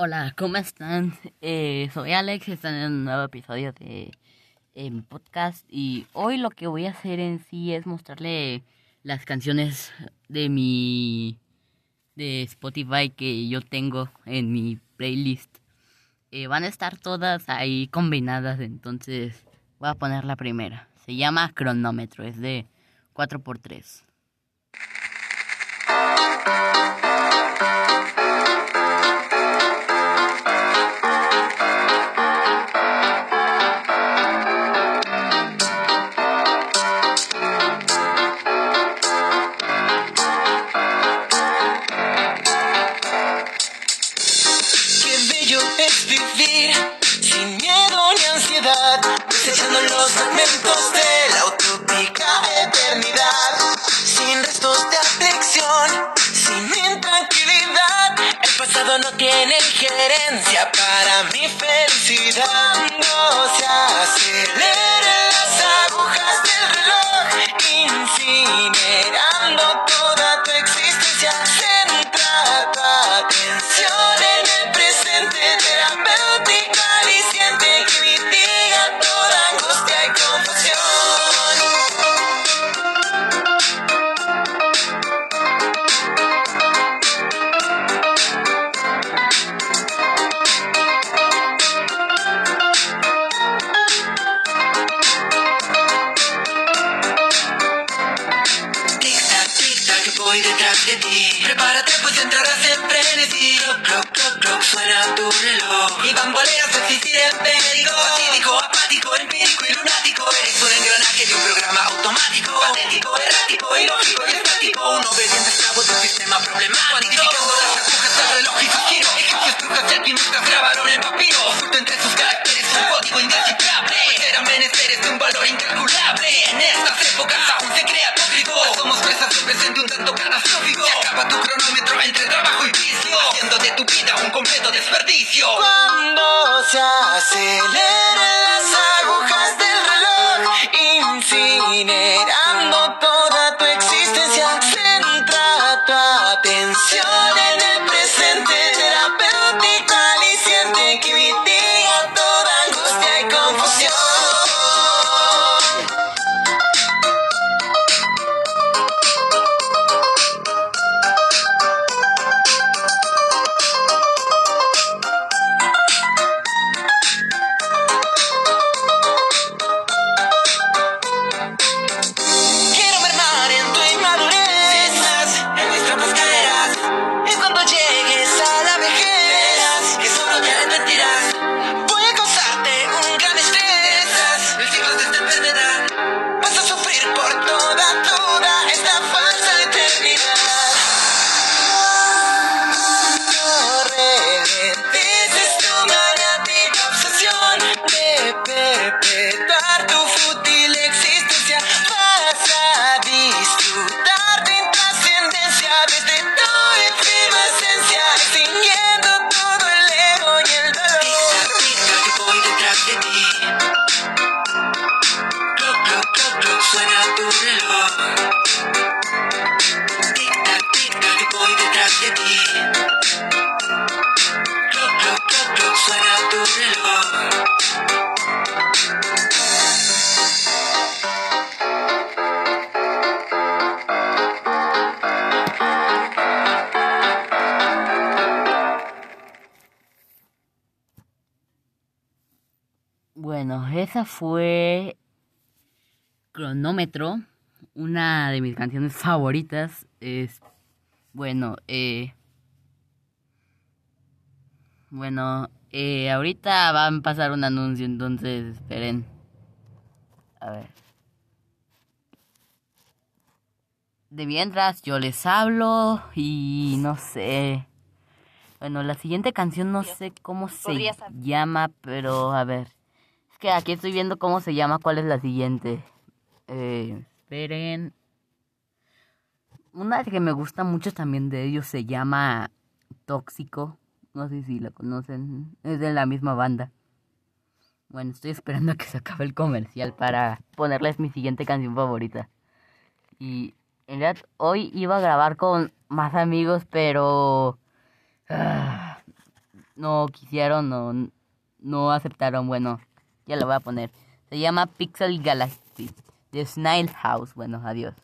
Hola, ¿cómo están? Eh, soy Alex, están en un nuevo episodio de eh, mi podcast y hoy lo que voy a hacer en sí es mostrarle las canciones de mi de Spotify que yo tengo en mi playlist. Eh, van a estar todas ahí combinadas, entonces voy a poner la primera. Se llama Cronómetro, es de 4x3. down. surely. Fue Cronómetro, una de mis canciones favoritas. Es bueno, eh bueno, eh, ahorita va a pasar un anuncio, entonces esperen. A ver. De mientras yo les hablo y no sé. Bueno, la siguiente canción no sé cómo se llama, pero a ver. Que aquí estoy viendo cómo se llama, cuál es la siguiente. Eh, esperen. Una que me gusta mucho también de ellos se llama Tóxico. No sé si la conocen. Es de la misma banda. Bueno, estoy esperando a que se acabe el comercial para ponerles mi siguiente canción favorita. Y en realidad hoy iba a grabar con más amigos, pero... ah, no quisieron o no aceptaron. Bueno, ya lo voy a poner. Se llama Pixel Galaxy de Snail House. Bueno, adiós.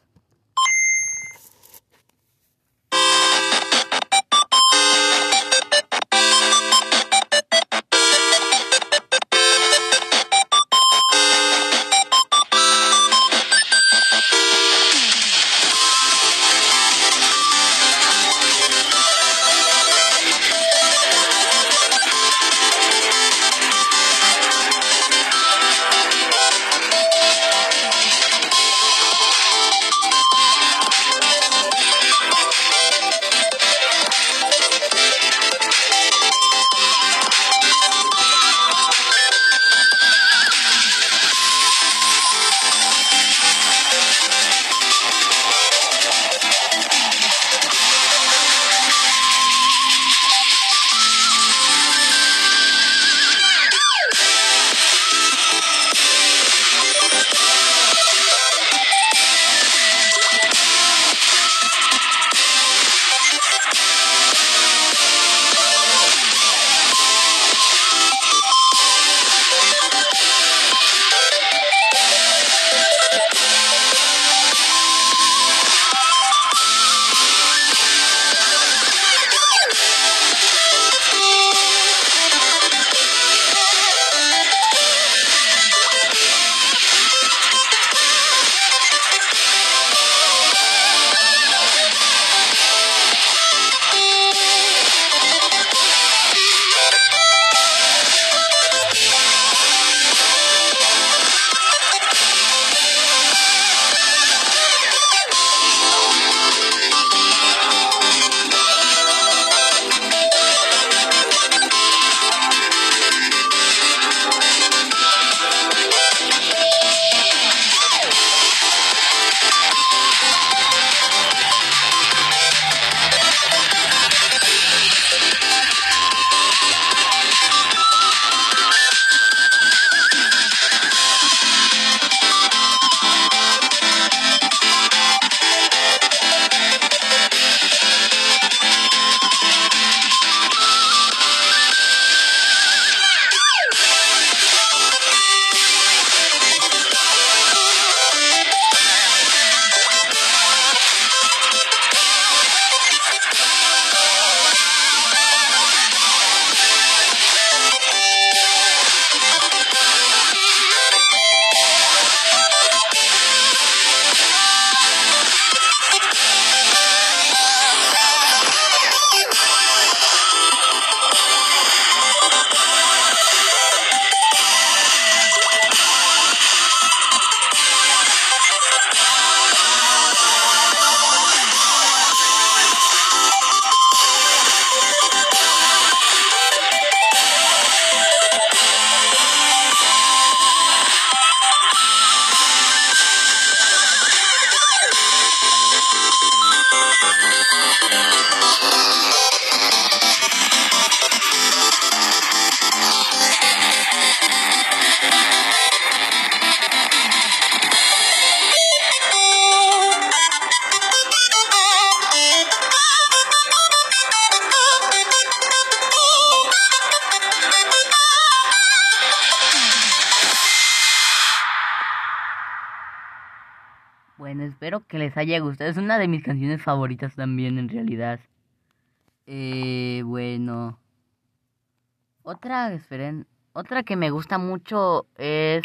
Espero que les haya gustado. Es una de mis canciones favoritas también, en realidad. Eh, bueno. Otra, esperen. Otra que me gusta mucho es.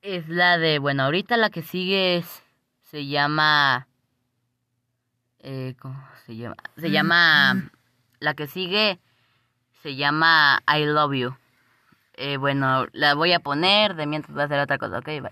Es la de. Bueno, ahorita la que sigue es. Se llama. Eh, ¿Cómo se llama? Se llama. La que sigue. Se llama I Love You. Eh, bueno, la voy a poner. De mientras voy a hacer otra cosa. Ok, bye.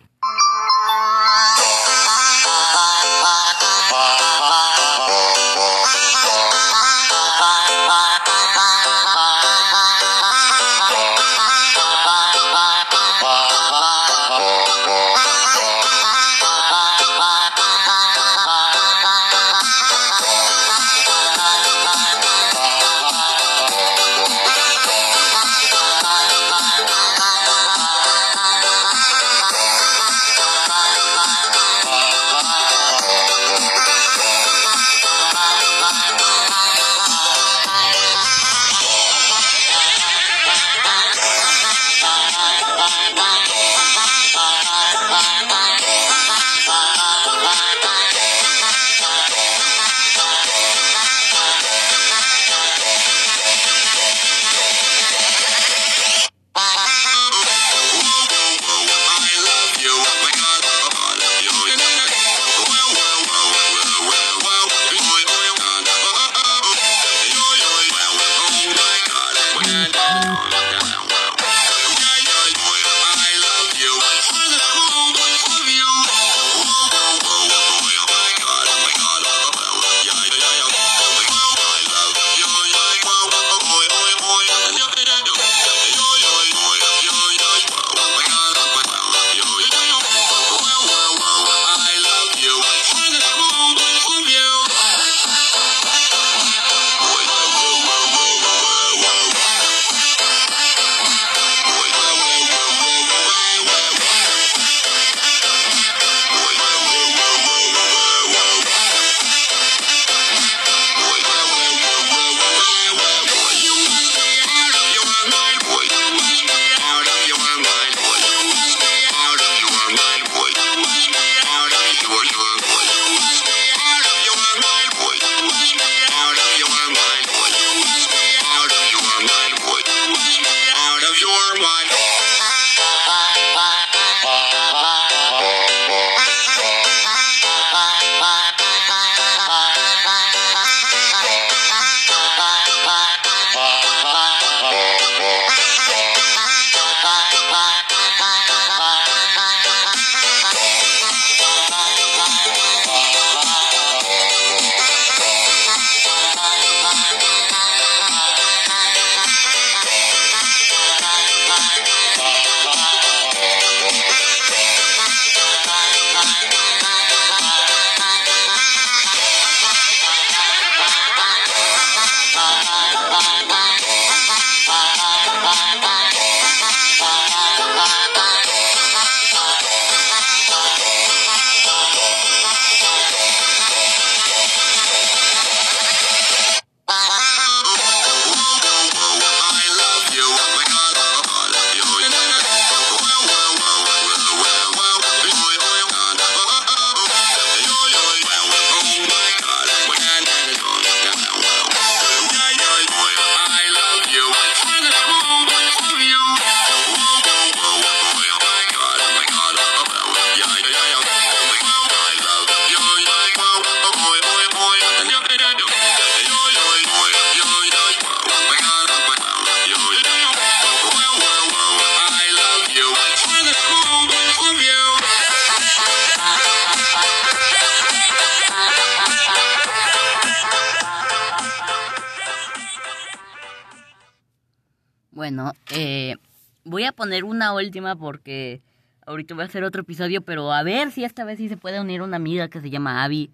Bueno, eh, voy a poner una última porque ahorita voy a hacer otro episodio, pero a ver si esta vez sí se puede unir una amiga que se llama Abby.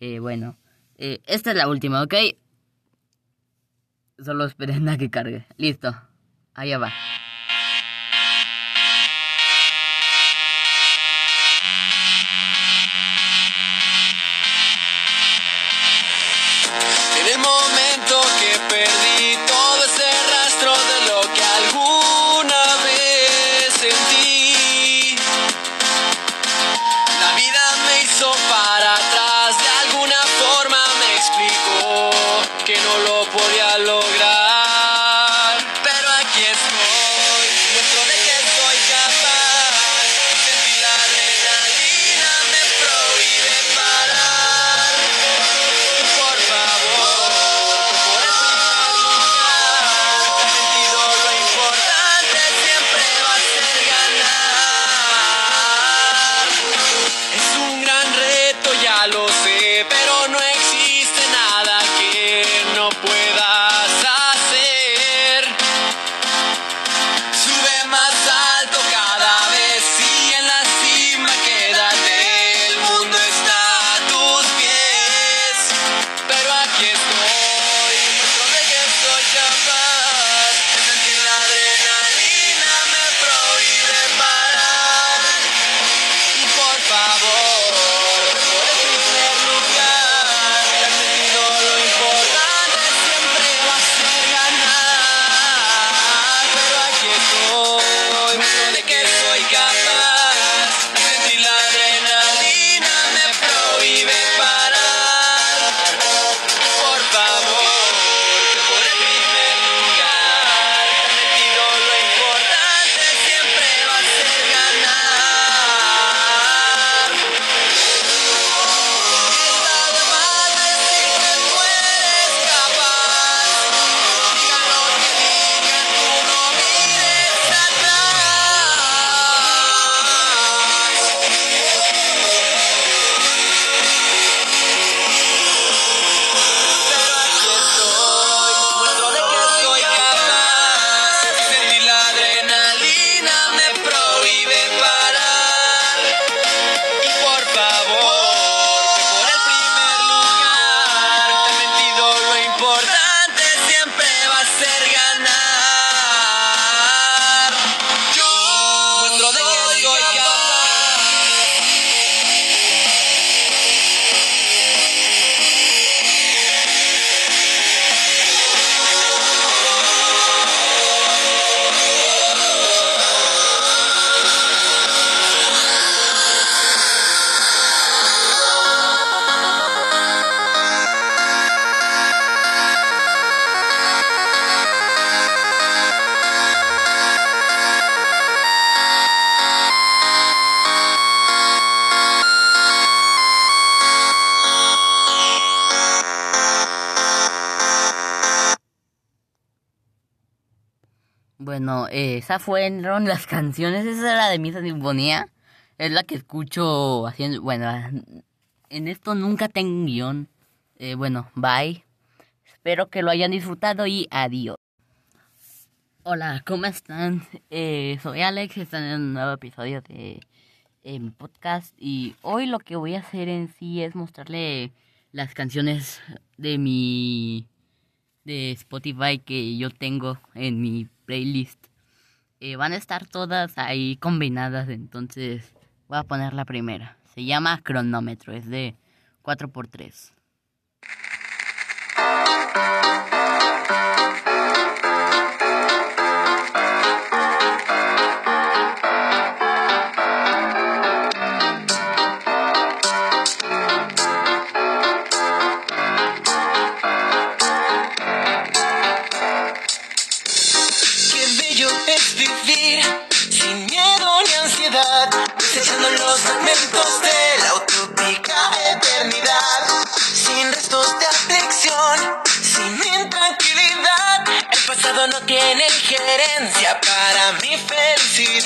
Eh, bueno, eh, esta es la última, ¿ok? Solo esperen a que cargue. Listo. Allá va. Eh, esa fueron las canciones, esa era de Misa Sinfonía. Es la que escucho haciendo, bueno, en esto nunca tengo un guion. Eh, bueno, bye. Espero que lo hayan disfrutado y adiós. Hola, ¿cómo están? Eh, soy Alex, están en un nuevo episodio de eh, mi podcast y hoy lo que voy a hacer en sí es mostrarle las canciones de mi de Spotify que yo tengo en mi playlist. Eh, van a estar todas ahí combinadas, entonces voy a poner la primera. Se llama Cronómetro, es de 4x3.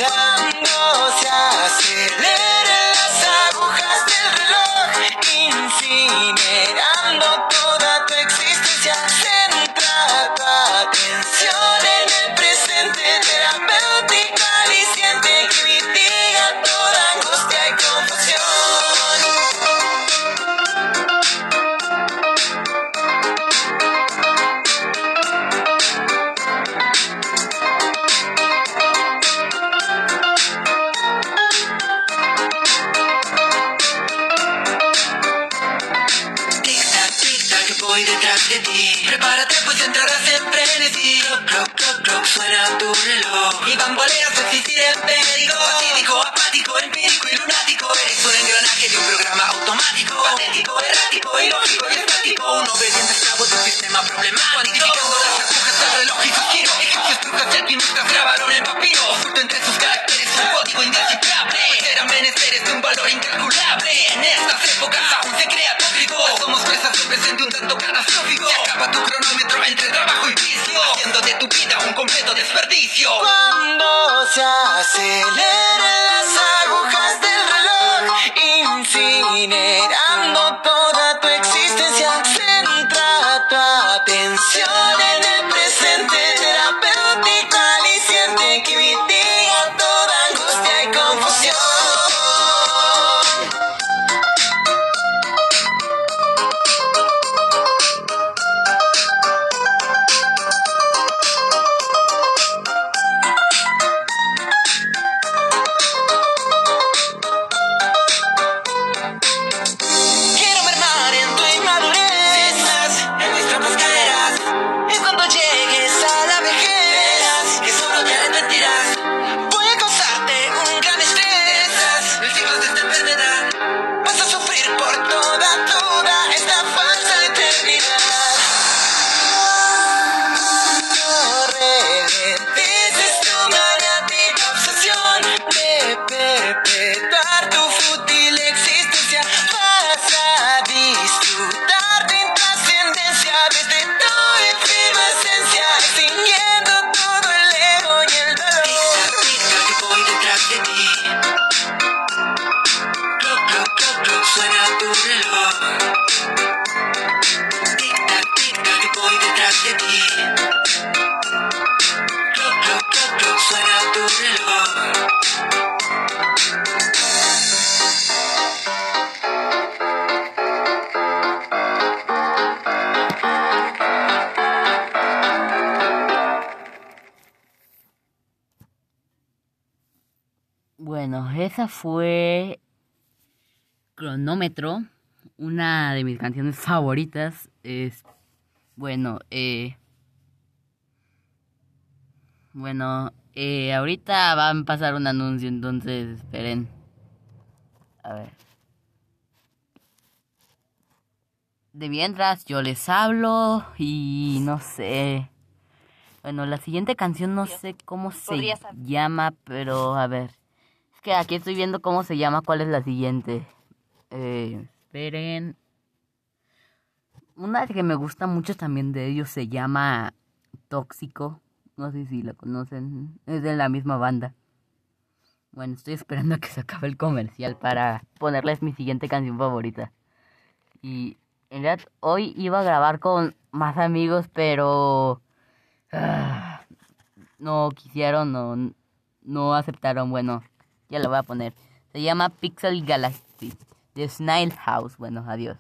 No se aceleren fue Cronómetro, una de mis canciones favoritas. Es bueno, eh bueno, eh, ahorita van a pasar un anuncio, entonces esperen. A ver. De mientras yo les hablo y no sé. Bueno, la siguiente canción no sé cómo se llama, pero a ver. Que aquí estoy viendo cómo se llama, cuál es la siguiente. Eh, esperen. Una que me gusta mucho también de ellos se llama Tóxico. No sé si la conocen. Es de la misma banda. Bueno, estoy esperando a que se acabe el comercial para ponerles mi siguiente canción favorita. Y en realidad hoy iba a grabar con más amigos, pero ah, no quisieron, no, no aceptaron. Bueno, ya la voy a poner. Se llama Pixel Galaxy de Snail House. Bueno, adiós.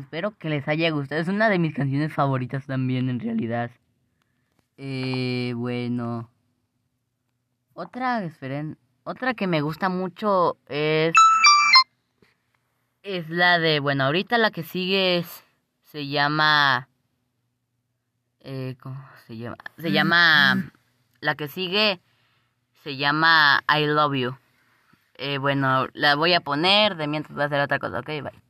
Espero que les haya gustado. Es una de mis canciones favoritas también, en realidad. Eh, bueno. Otra, esperen. Otra que me gusta mucho es. Es la de. Bueno, ahorita la que sigue es. Se llama. Eh, ¿Cómo se llama? Se llama. La que sigue. Se llama I Love You. Eh, bueno, la voy a poner. De mientras voy a hacer otra cosa. Ok, bye.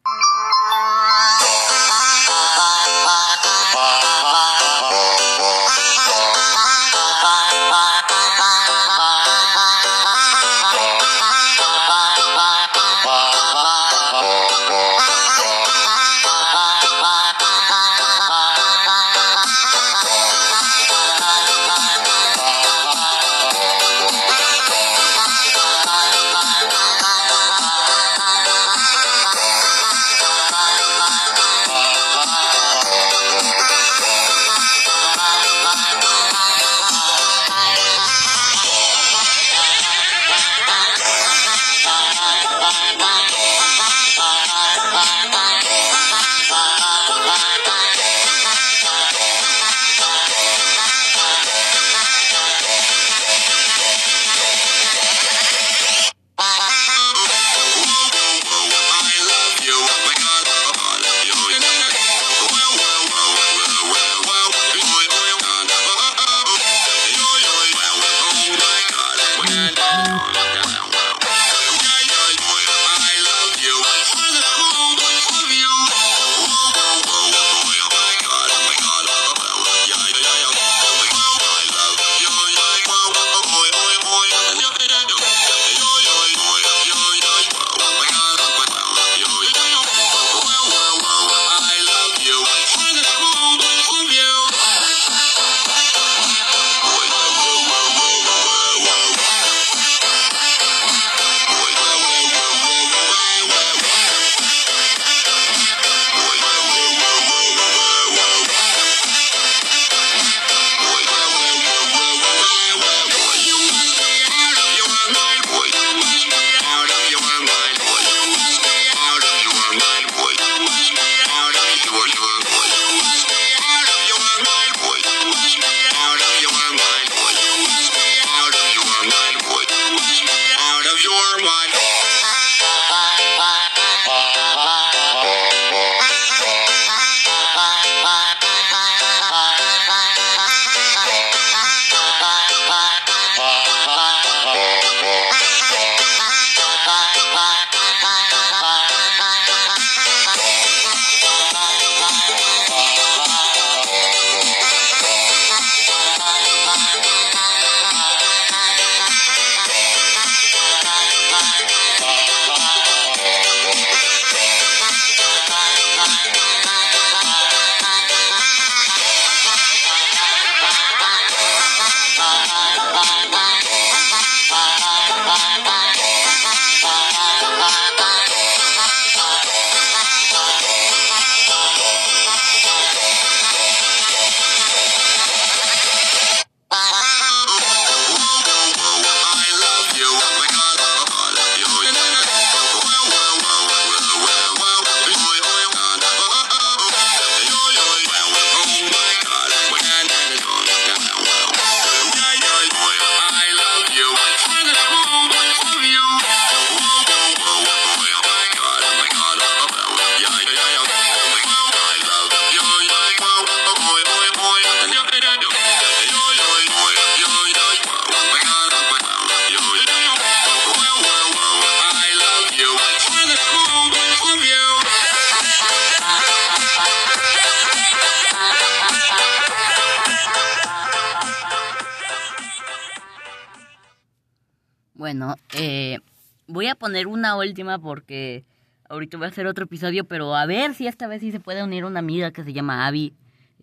Bueno, eh, voy a poner una última porque ahorita voy a hacer otro episodio, pero a ver si esta vez sí se puede unir una amiga que se llama Abby.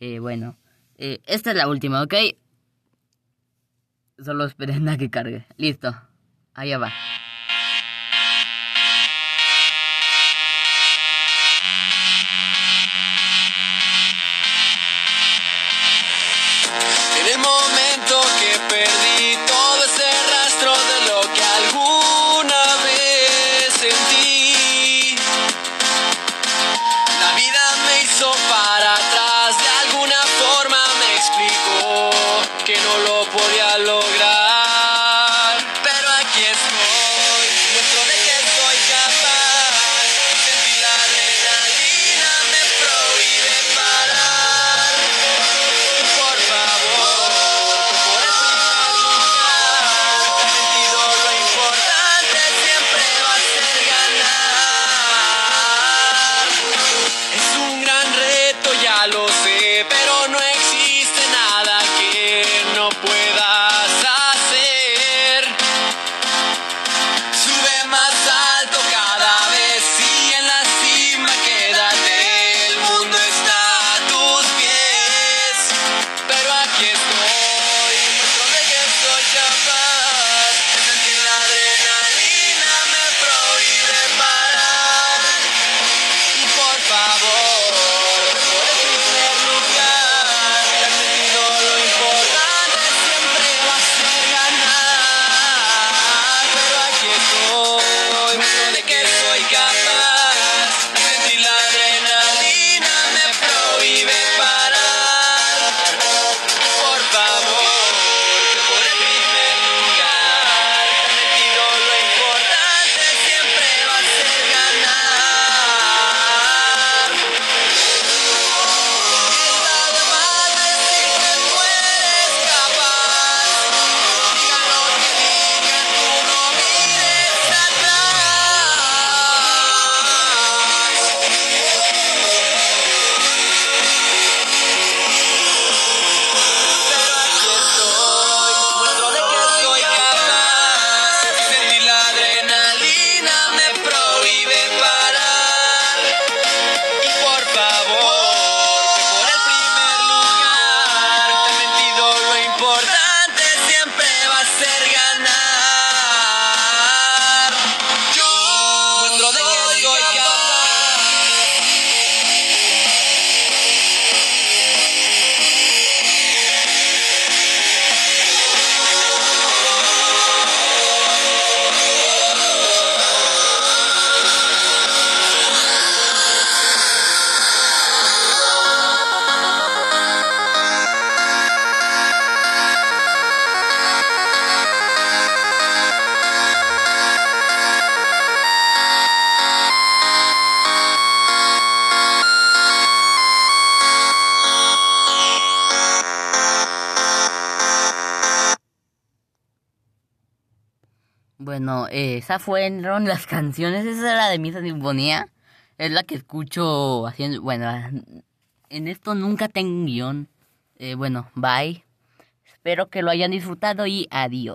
Eh, bueno, eh, esta es la última, ¿ok? Solo esperen a que cargue. Listo. Allá va. Bueno, eh, esa fueron las canciones, esa era de Misa Sinfonía. Es la que escucho haciendo, bueno, en esto nunca tengo guion. Eh, bueno, bye. Espero que lo hayan disfrutado y adiós.